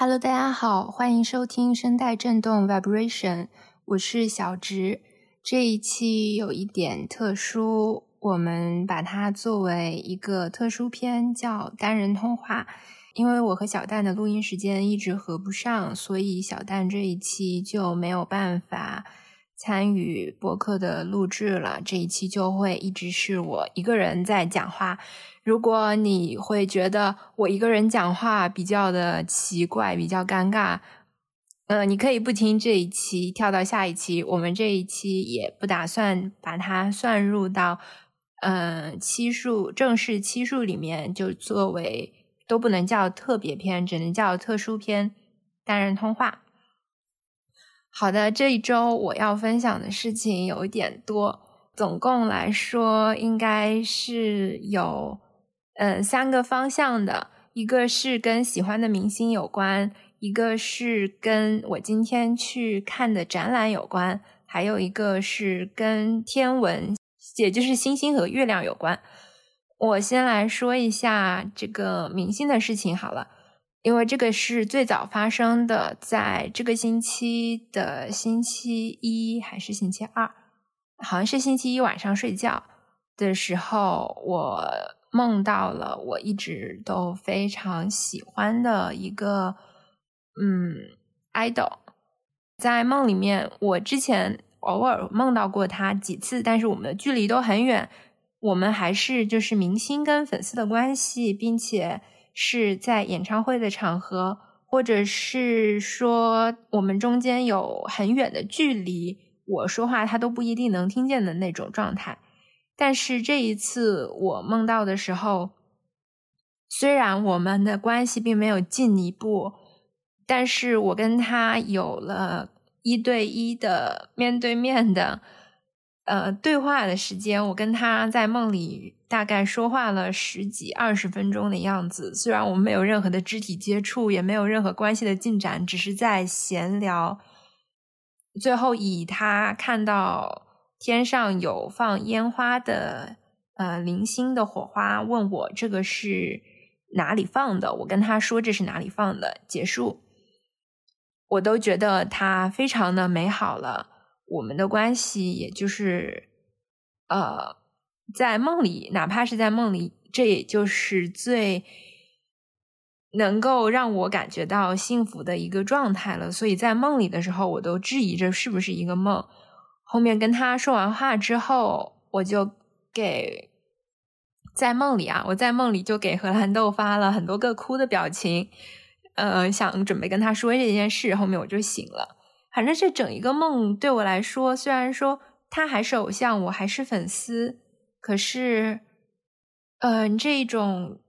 Hello，大家好，欢迎收听声带振动 Vibration，我是小直。这一期有一点特殊，我们把它作为一个特殊篇，叫单人通话。因为我和小蛋的录音时间一直合不上，所以小蛋这一期就没有办法参与播客的录制了。这一期就会一直是我一个人在讲话。如果你会觉得我一个人讲话比较的奇怪、比较尴尬，呃，你可以不听这一期，跳到下一期。我们这一期也不打算把它算入到嗯期数正式期数里面，就作为都不能叫特别篇，只能叫特殊篇单人通话。好的，这一周我要分享的事情有一点多，总共来说应该是有。嗯，三个方向的，一个是跟喜欢的明星有关，一个是跟我今天去看的展览有关，还有一个是跟天文，也就是星星和月亮有关。我先来说一下这个明星的事情好了，因为这个是最早发生的，在这个星期的星期一还是星期二，好像是星期一晚上睡觉的时候，我。梦到了我一直都非常喜欢的一个嗯 idol，在梦里面，我之前偶尔梦到过他几次，但是我们的距离都很远，我们还是就是明星跟粉丝的关系，并且是在演唱会的场合，或者是说我们中间有很远的距离，我说话他都不一定能听见的那种状态。但是这一次我梦到的时候，虽然我们的关系并没有进一步，但是我跟他有了一对一的面对面的呃对话的时间。我跟他在梦里大概说话了十几二十分钟的样子。虽然我们没有任何的肢体接触，也没有任何关系的进展，只是在闲聊。最后以他看到。天上有放烟花的，呃，零星的火花。问我这个是哪里放的？我跟他说这是哪里放的。结束，我都觉得他非常的美好了。我们的关系，也就是，呃，在梦里，哪怕是在梦里，这也就是最能够让我感觉到幸福的一个状态了。所以在梦里的时候，我都质疑这是不是一个梦。后面跟他说完话之后，我就给在梦里啊，我在梦里就给荷兰豆发了很多个哭的表情，呃，想准备跟他说这件事。后面我就醒了。反正这整一个梦对我来说，虽然说他还是偶像，我还是粉丝，可是，嗯，这一种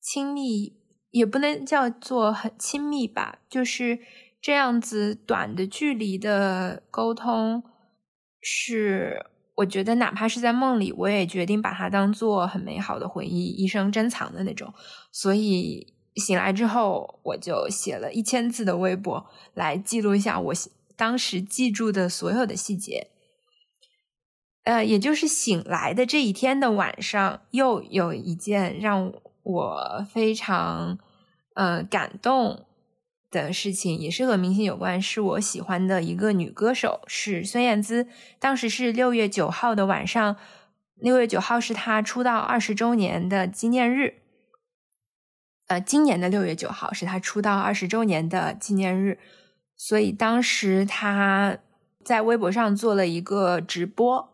亲密也不能叫做很亲密吧，就是这样子短的距离的沟通。是，我觉得哪怕是在梦里，我也决定把它当做很美好的回忆，一生珍藏的那种。所以醒来之后，我就写了一千字的微博来记录一下我当时记住的所有的细节。呃，也就是醒来的这一天的晚上，又有一件让我非常呃感动。的事情也是和明星有关，是我喜欢的一个女歌手，是孙燕姿。当时是六月九号的晚上，六月九号是她出道二十周年的纪念日。呃，今年的六月九号是她出道二十周年的纪念日，所以当时他在微博上做了一个直播，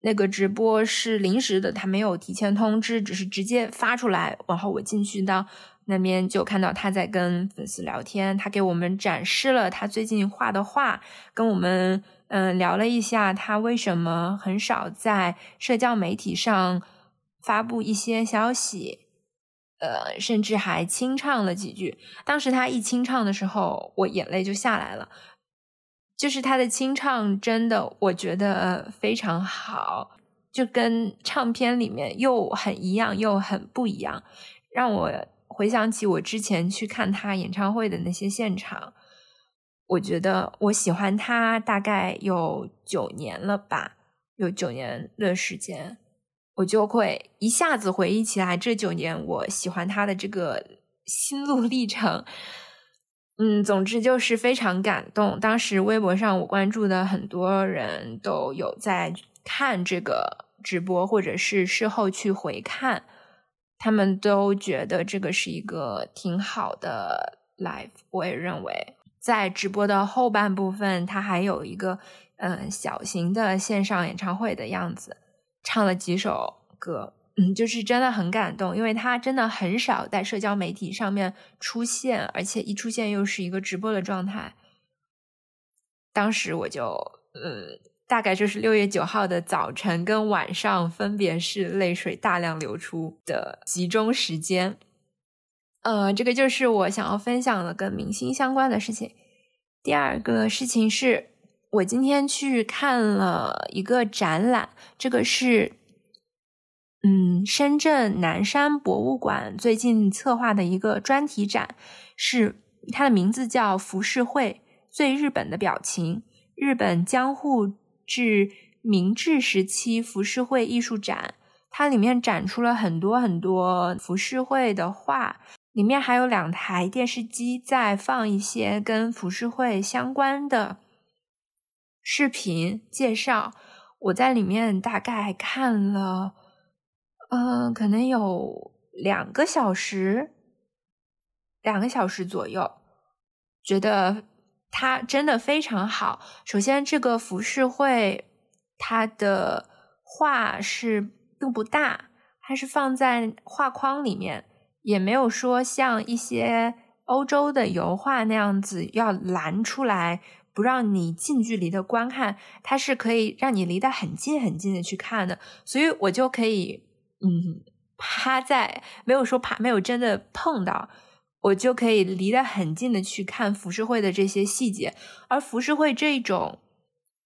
那个直播是临时的，他没有提前通知，只是直接发出来，然后我进去到。那边就看到他在跟粉丝聊天，他给我们展示了他最近画的画，跟我们嗯聊了一下他为什么很少在社交媒体上发布一些消息，呃，甚至还清唱了几句。当时他一清唱的时候，我眼泪就下来了，就是他的清唱真的我觉得非常好，就跟唱片里面又很一样又很不一样，让我。回想起我之前去看他演唱会的那些现场，我觉得我喜欢他大概有九年了吧，有九年的时间，我就会一下子回忆起来这九年我喜欢他的这个心路历程。嗯，总之就是非常感动。当时微博上我关注的很多人都有在看这个直播，或者是事后去回看，他们都觉得这个是一个挺好的 live。我也认为，在直播的后半部分，它还有一个嗯小型的线上演唱会的样子，唱了几首歌。嗯，就是真的很感动，因为他真的很少在社交媒体上面出现，而且一出现又是一个直播的状态。当时我就，呃，大概就是六月九号的早晨跟晚上，分别是泪水大量流出的集中时间。呃，这个就是我想要分享的跟明星相关的事情。第二个事情是我今天去看了一个展览，这个是。嗯，深圳南山博物馆最近策划的一个专题展，是它的名字叫“浮世绘最日本的表情”，日本江户至明治时期浮世绘艺术展。它里面展出了很多很多浮世绘的画，里面还有两台电视机在放一些跟浮世绘相关的视频介绍。我在里面大概看了。嗯，可能有两个小时，两个小时左右，觉得它真的非常好。首先，这个浮世绘它的画是并不大，它是放在画框里面，也没有说像一些欧洲的油画那样子要拦出来，不让你近距离的观看。它是可以让你离得很近很近的去看的，所以我就可以。嗯，趴在没有说趴，没有真的碰到，我就可以离得很近的去看浮世绘的这些细节。而浮世绘这种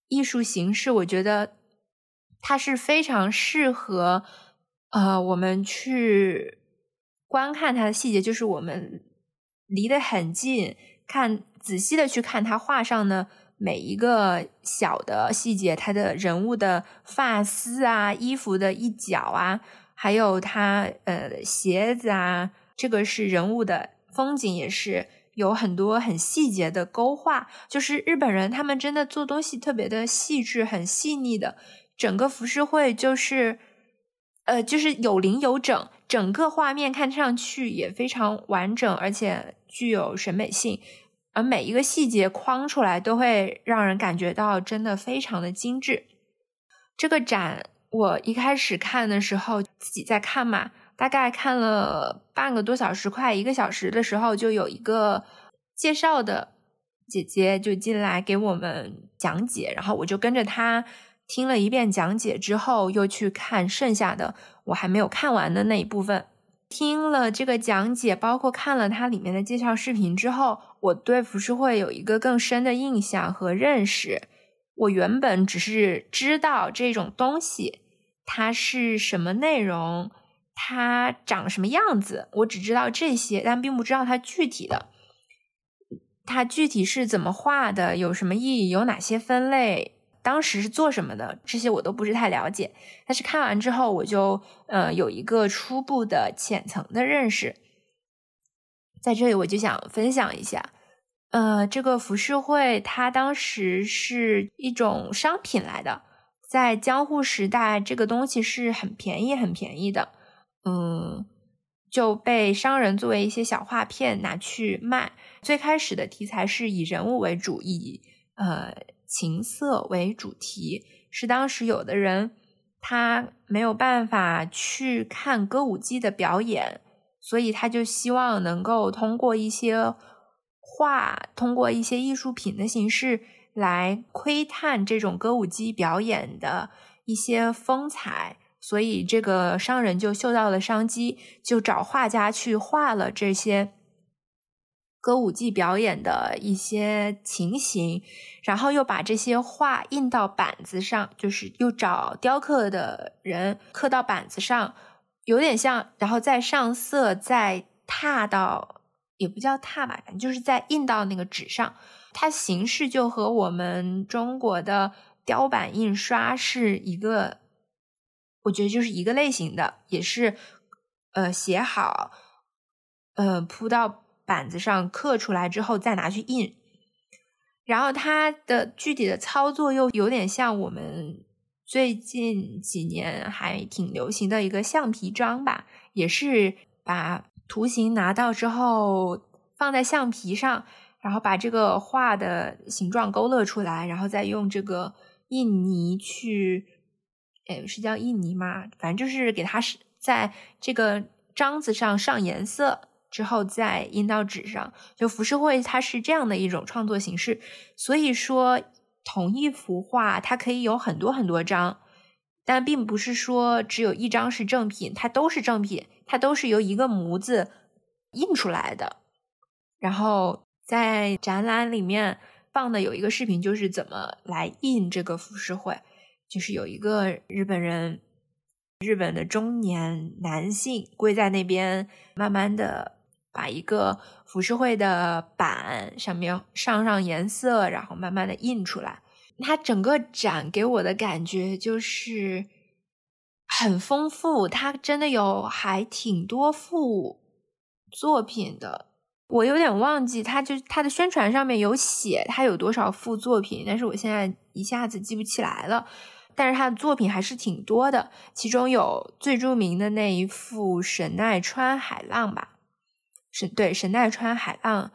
艺术形式，我觉得它是非常适合呃我们去观看它的细节，就是我们离得很近，看仔细的去看他画上的每一个小的细节，他的人物的发丝啊，衣服的一角啊。还有他呃鞋子啊，这个是人物的风景，也是有很多很细节的勾画。就是日本人他们真的做东西特别的细致，很细腻的。整个浮世绘就是呃就是有零有整，整个画面看上去也非常完整，而且具有审美性。而每一个细节框出来，都会让人感觉到真的非常的精致。这个展。我一开始看的时候，自己在看嘛，大概看了半个多小时，快一个小时的时候，就有一个介绍的姐姐就进来给我们讲解，然后我就跟着她听了一遍讲解之后，又去看剩下的我还没有看完的那一部分。听了这个讲解，包括看了它里面的介绍视频之后，我对浮世绘有一个更深的印象和认识。我原本只是知道这种东西它是什么内容，它长什么样子，我只知道这些，但并不知道它具体的，它具体是怎么画的，有什么意义，有哪些分类，当时是做什么的，这些我都不是太了解。但是看完之后，我就呃有一个初步的浅层的认识，在这里我就想分享一下。呃，这个浮世绘它当时是一种商品来的，在江户时代，这个东西是很便宜、很便宜的，嗯，就被商人作为一些小画片拿去卖。最开始的题材是以人物为主，以呃情色为主题，是当时有的人他没有办法去看歌舞伎的表演，所以他就希望能够通过一些。画通过一些艺术品的形式来窥探这种歌舞伎表演的一些风采，所以这个商人就嗅到了商机，就找画家去画了这些歌舞伎表演的一些情形，然后又把这些画印到板子上，就是又找雕刻的人刻到板子上，有点像，然后再上色，再踏到。也不叫拓吧，反正就是在印到那个纸上，它形式就和我们中国的雕版印刷是一个，我觉得就是一个类型的，也是呃写好，呃铺到板子上刻出来之后再拿去印。然后它的具体的操作又有点像我们最近几年还挺流行的一个橡皮章吧，也是把图形拿到之后放在橡皮上，然后把这个画的形状勾勒出来，然后再用这个印泥去，哎，是叫印泥吗？反正就是给它是在这个章子上上颜色。之后再印到纸上，就浮世绘它是这样的一种创作形式。所以说，同一幅画它可以有很多很多张，但并不是说只有一张是正品，它都是正品，它都是由一个模子印出来的。然后在展览里面放的有一个视频，就是怎么来印这个浮世绘，就是有一个日本人，日本的中年男性跪在那边，慢慢的。把一个浮世绘的板上面上上颜色，然后慢慢的印出来。它整个展给我的感觉就是很丰富，它真的有还挺多幅作品的。我有点忘记，它就它的宣传上面有写它有多少幅作品，但是我现在一下子记不起来了。但是他的作品还是挺多的，其中有最著名的那一幅神奈川海浪吧。是对神奈川海浪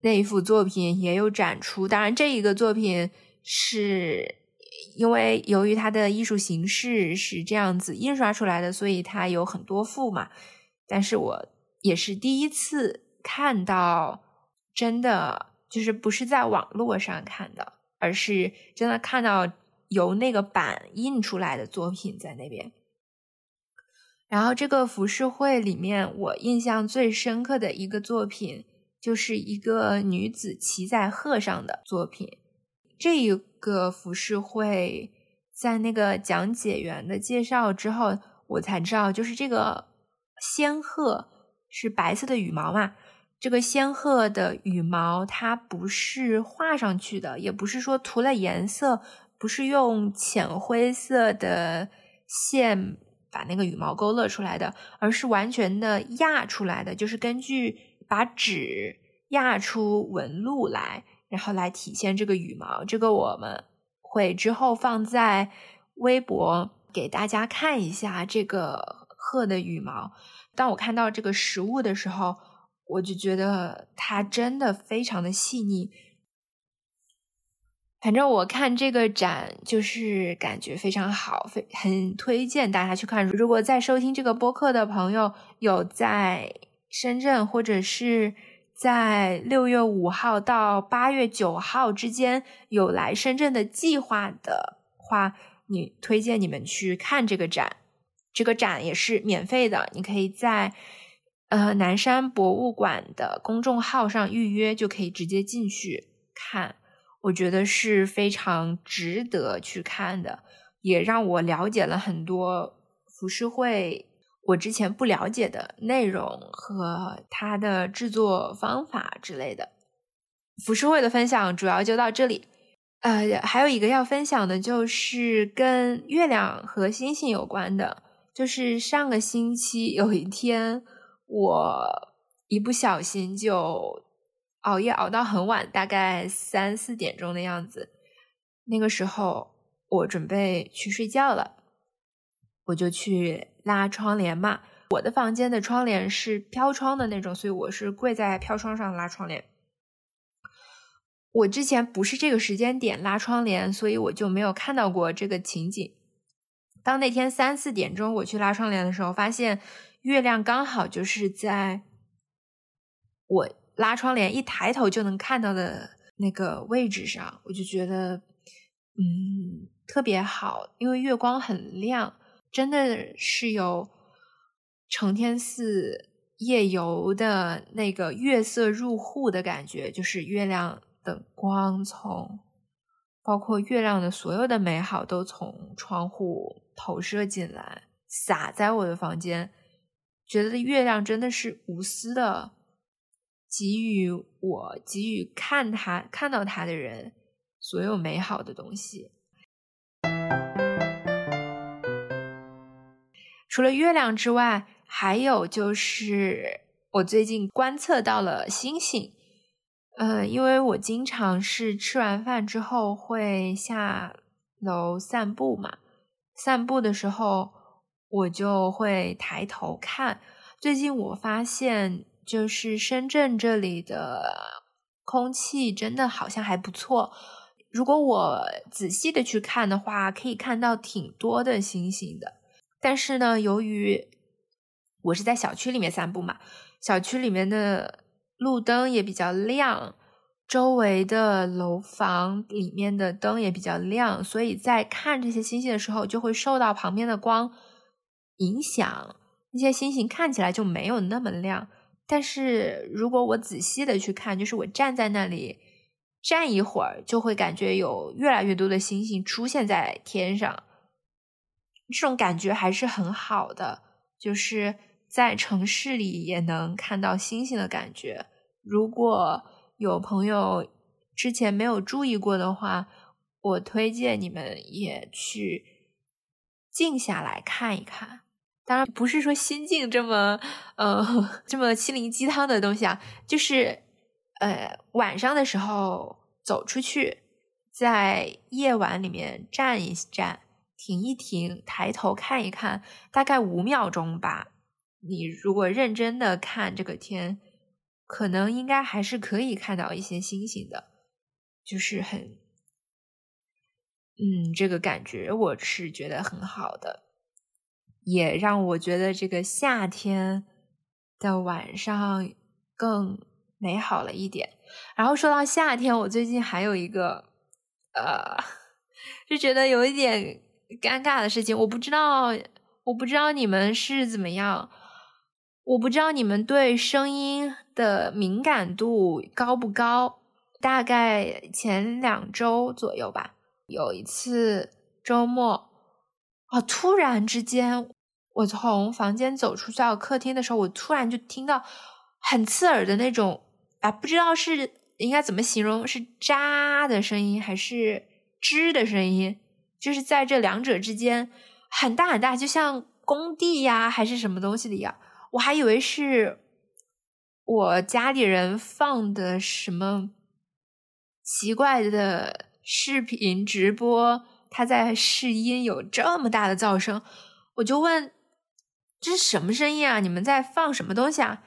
那一幅作品也有展出，当然这一个作品是因为由于它的艺术形式是这样子印刷出来的，所以它有很多幅嘛。但是我也是第一次看到，真的就是不是在网络上看的，而是真的看到由那个版印出来的作品在那边。然后这个浮世绘里面，我印象最深刻的一个作品，就是一个女子骑在鹤上的作品。这一个浮世绘在那个讲解员的介绍之后，我才知道，就是这个仙鹤是白色的羽毛嘛。这个仙鹤的羽毛，它不是画上去的，也不是说涂了颜色，不是用浅灰色的线。把那个羽毛勾勒出来的，而是完全的压出来的，就是根据把纸压出纹路来，然后来体现这个羽毛。这个我们会之后放在微博给大家看一下这个鹤的羽毛。当我看到这个实物的时候，我就觉得它真的非常的细腻。反正我看这个展就是感觉非常好，非很推荐大家去看。如果在收听这个播客的朋友有在深圳或者是在六月五号到八月九号之间有来深圳的计划的话，你推荐你们去看这个展。这个展也是免费的，你可以在呃南山博物馆的公众号上预约，就可以直接进去看。我觉得是非常值得去看的，也让我了解了很多浮世绘我之前不了解的内容和它的制作方法之类的。浮世绘的分享主要就到这里，呃，还有一个要分享的就是跟月亮和星星有关的，就是上个星期有一天我一不小心就。熬夜熬到很晚，大概三四点钟的样子。那个时候我准备去睡觉了，我就去拉窗帘嘛。我的房间的窗帘是飘窗的那种，所以我是跪在飘窗上拉窗帘。我之前不是这个时间点拉窗帘，所以我就没有看到过这个情景。当那天三四点钟我去拉窗帘的时候，发现月亮刚好就是在我。拉窗帘一抬头就能看到的那个位置上，我就觉得，嗯，特别好，因为月光很亮，真的是有承天寺夜游的那个月色入户的感觉，就是月亮的光从，包括月亮的所有的美好都从窗户投射进来，洒在我的房间，觉得月亮真的是无私的。给予我给予看他看到他的人所有美好的东西。除了月亮之外，还有就是我最近观测到了星星。呃，因为我经常是吃完饭之后会下楼散步嘛，散步的时候我就会抬头看。最近我发现，就是深圳这里的空气真的好像还不错。如果我仔细的去看的话，可以看到挺多的星星的。但是呢，由于我是在小区里面散步嘛，小区里面的。路灯也比较亮，周围的楼房里面的灯也比较亮，所以在看这些星星的时候，就会受到旁边的光影响，那些星星看起来就没有那么亮。但是如果我仔细的去看，就是我站在那里站一会儿，就会感觉有越来越多的星星出现在天上，这种感觉还是很好的，就是在城市里也能看到星星的感觉。如果有朋友之前没有注意过的话，我推荐你们也去静下来看一看。当然不是说心境这么呃这么心灵鸡汤的东西啊，就是呃晚上的时候走出去，在夜晚里面站一站，停一停，抬头看一看，大概五秒钟吧。你如果认真的看这个天。可能应该还是可以看到一些星星的，就是很，嗯，这个感觉我是觉得很好的，也让我觉得这个夏天的晚上更美好了一点。然后说到夏天，我最近还有一个，呃，就觉得有一点尴尬的事情，我不知道，我不知道你们是怎么样。我不知道你们对声音的敏感度高不高？大概前两周左右吧，有一次周末，啊，突然之间，我从房间走出去到客厅的时候，我突然就听到很刺耳的那种啊，不知道是应该怎么形容，是喳的声音还是吱的声音？就是在这两者之间，很大很大，就像工地呀还是什么东西的一样。我还以为是我家里人放的什么奇怪的视频直播，他在试音，有这么大的噪声，我就问这是什么声音啊？你们在放什么东西啊？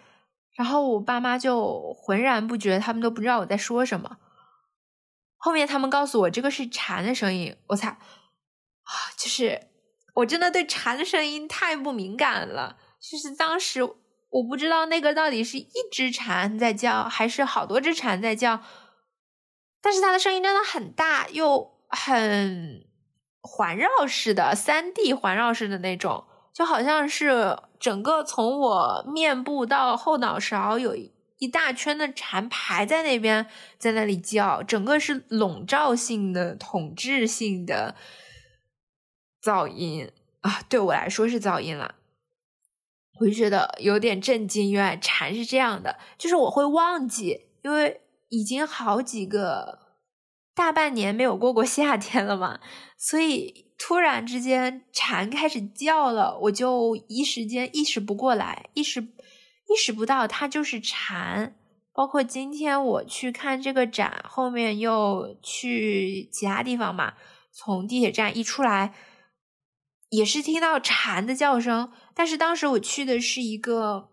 然后我爸妈就浑然不觉，他们都不知道我在说什么。后面他们告诉我这个是蝉的声音，我才啊，就是我真的对蝉的声音太不敏感了。就是当时我不知道那个到底是一只蝉在叫，还是好多只蝉在叫，但是它的声音真的很大，又很环绕式的三 D 环绕式的那种，就好像是整个从我面部到后脑勺有一大圈的蝉排在那边，在那里叫，整个是笼罩性的、统治性的噪音啊！对我来说是噪音了。我就觉得有点震惊，原来蝉是这样的，就是我会忘记，因为已经好几个大半年没有过过夏天了嘛，所以突然之间蝉开始叫了，我就一时间意识不过来，意识意识不到它就是蝉。包括今天我去看这个展，后面又去其他地方嘛，从地铁站一出来。也是听到蝉的叫声，但是当时我去的是一个，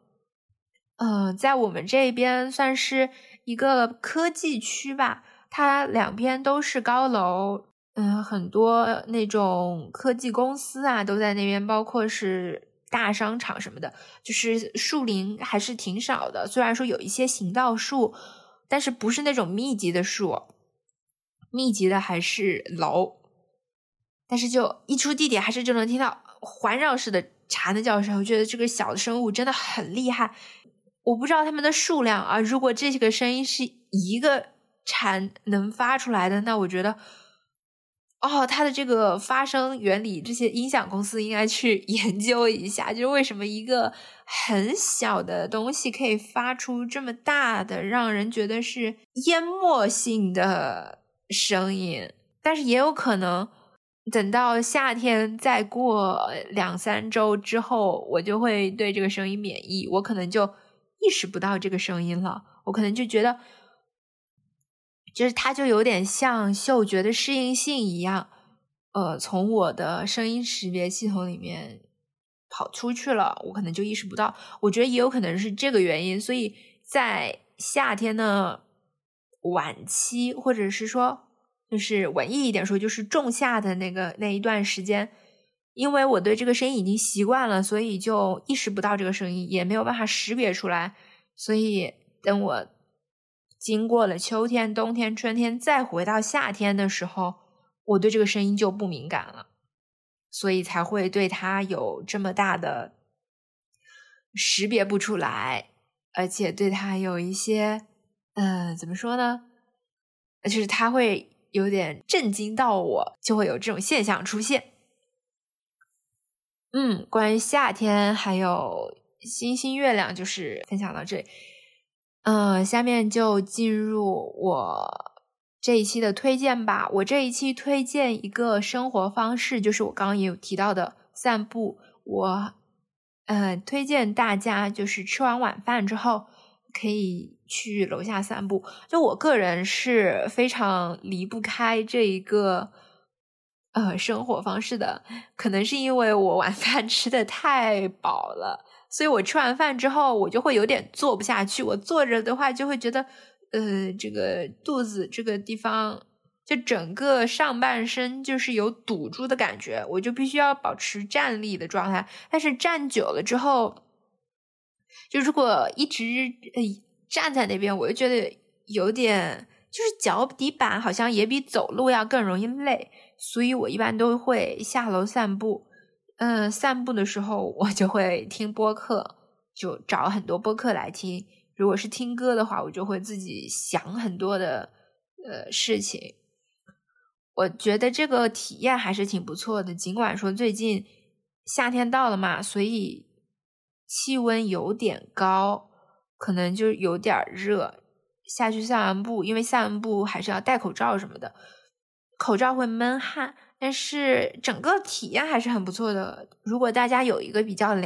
呃，在我们这边算是一个科技区吧，它两边都是高楼，嗯，很多那种科技公司啊都在那边，包括是大商场什么的，就是树林还是挺少的。虽然说有一些行道树，但是不是那种密集的树，密集的还是楼。但是就一出地铁，还是就能听到环绕式的蝉的叫声。我觉得这个小的生物真的很厉害。我不知道它们的数量啊，如果这个声音是一个蝉能发出来的，那我觉得，哦，它的这个发声原理，这些音响公司应该去 研究一下，就是为什么一个很小的东西可以发出这么大的，让人觉得是淹没性的声音。但是也有可能。等到夏天再过两三周之后，我就会对这个声音免疫，我可能就意识不到这个声音了，我可能就觉得，就是它就有点像嗅觉的适应性一样，呃，从我的声音识别系统里面跑出去了，我可能就意识不到。我觉得也有可能是这个原因，所以在夏天的晚期，或者是说，就是文艺一点说，就是仲夏的那个那一段时间。因为我对这个声音已经习惯了，所以就意识不到这个声音，也没有办法识别出来。所以等我经过了秋天、冬天、春天，再回到夏天的时候，我对这个声音就不敏感了，所以才会对它有这么大的识别不出来，而且对它有一些，嗯，怎么说呢？就是它会有点震惊到我，就会有这种现象出现。嗯，关于夏天还有星星月亮，就是分享到这里。嗯，下面就进入我这一期的推荐吧。我这一期推荐一个生活方式，就是我刚刚也有提到的散步。我呃推荐大家，就是吃完晚饭之后可以去楼下散步。就我个人是非常离不开这一个。呃，生活方式的，可能是因为我晚饭吃的太饱了，所以我吃完饭之后，我就会有点坐不下去。我坐着的话，就会觉得，呃，这个肚子这个地方，就整个上半身就是有堵住的感觉，我就必须要保持站立的状态。但是站久了之后，就如果一直站在那边，我就觉得有点，就是脚底板好像也比走路要更容易累。所以我一般都会下楼散步，嗯，散步的时候我就会听播客，就找很多播客来听。如果是听歌的话，我就会自己想很多的呃事情。我觉得这个体验还是挺不错的。尽管说最近夏天到了嘛，所以气温有点高，可能就有点热。下去散完步，因为散完步还是要戴口罩什么的。口罩会闷汗，但是整个体验还是很不错的。如果大家有一个比较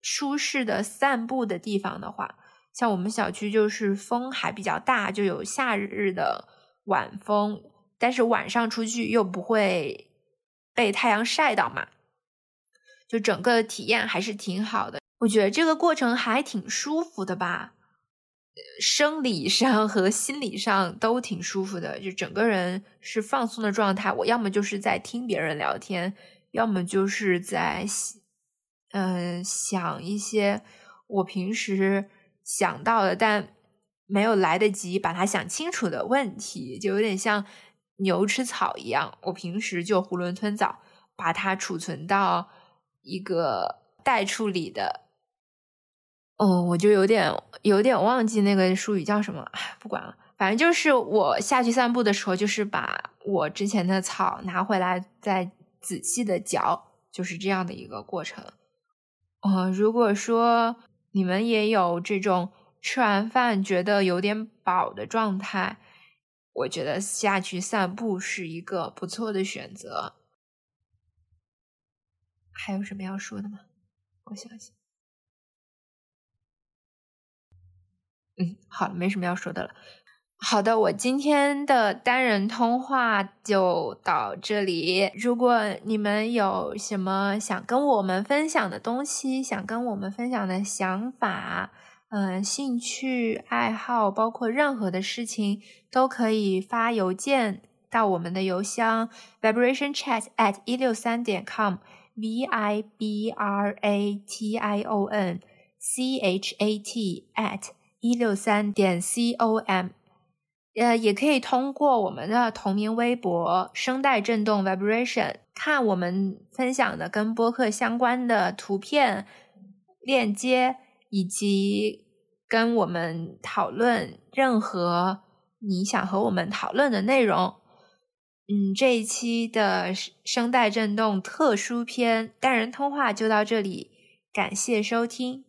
舒适的散步的地方的话，像我们小区就是风还比较大，就有夏日的晚风，但是晚上出去又不会被太阳晒到嘛，就整个体验还是挺好的。我觉得这个过程还挺舒服的吧。生理上和心理上都挺舒服的，就整个人是放松的状态。我要么就是在听别人聊天，要么就是在嗯想一些我平时想到的但没有来得及把它想清楚的问题，就有点像牛吃草一样。我平时就囫囵吞枣，把它储存到一个待处理的。哦，我就有点有点忘记那个术语叫什么，不管了，反正就是我下去散步的时候，就是把我之前的草拿回来，再仔细的嚼，就是这样的一个过程。呃，如果说你们也有这种吃完饭觉得有点饱的状态，我觉得下去散步是一个不错的选择。还有什么要说的吗？我想想。嗯，好了，没什么要说的了。好的，我今天的单人通话就到这里。如果你们有什么想跟我们分享的东西，想跟我们分享的想法，嗯，兴趣爱好，包括任何的事情，都可以发邮件到我们的邮箱 vibrationchat at 一六三点 com，v i b r a t i o n c h a t at。一六三点 com，呃，也可以通过我们的同名微博“声带震动 vibration” 看我们分享的跟播客相关的图片链接，以及跟我们讨论任何你想和我们讨论的内容。嗯，这一期的声带震动特殊篇单人通话就到这里，感谢收听。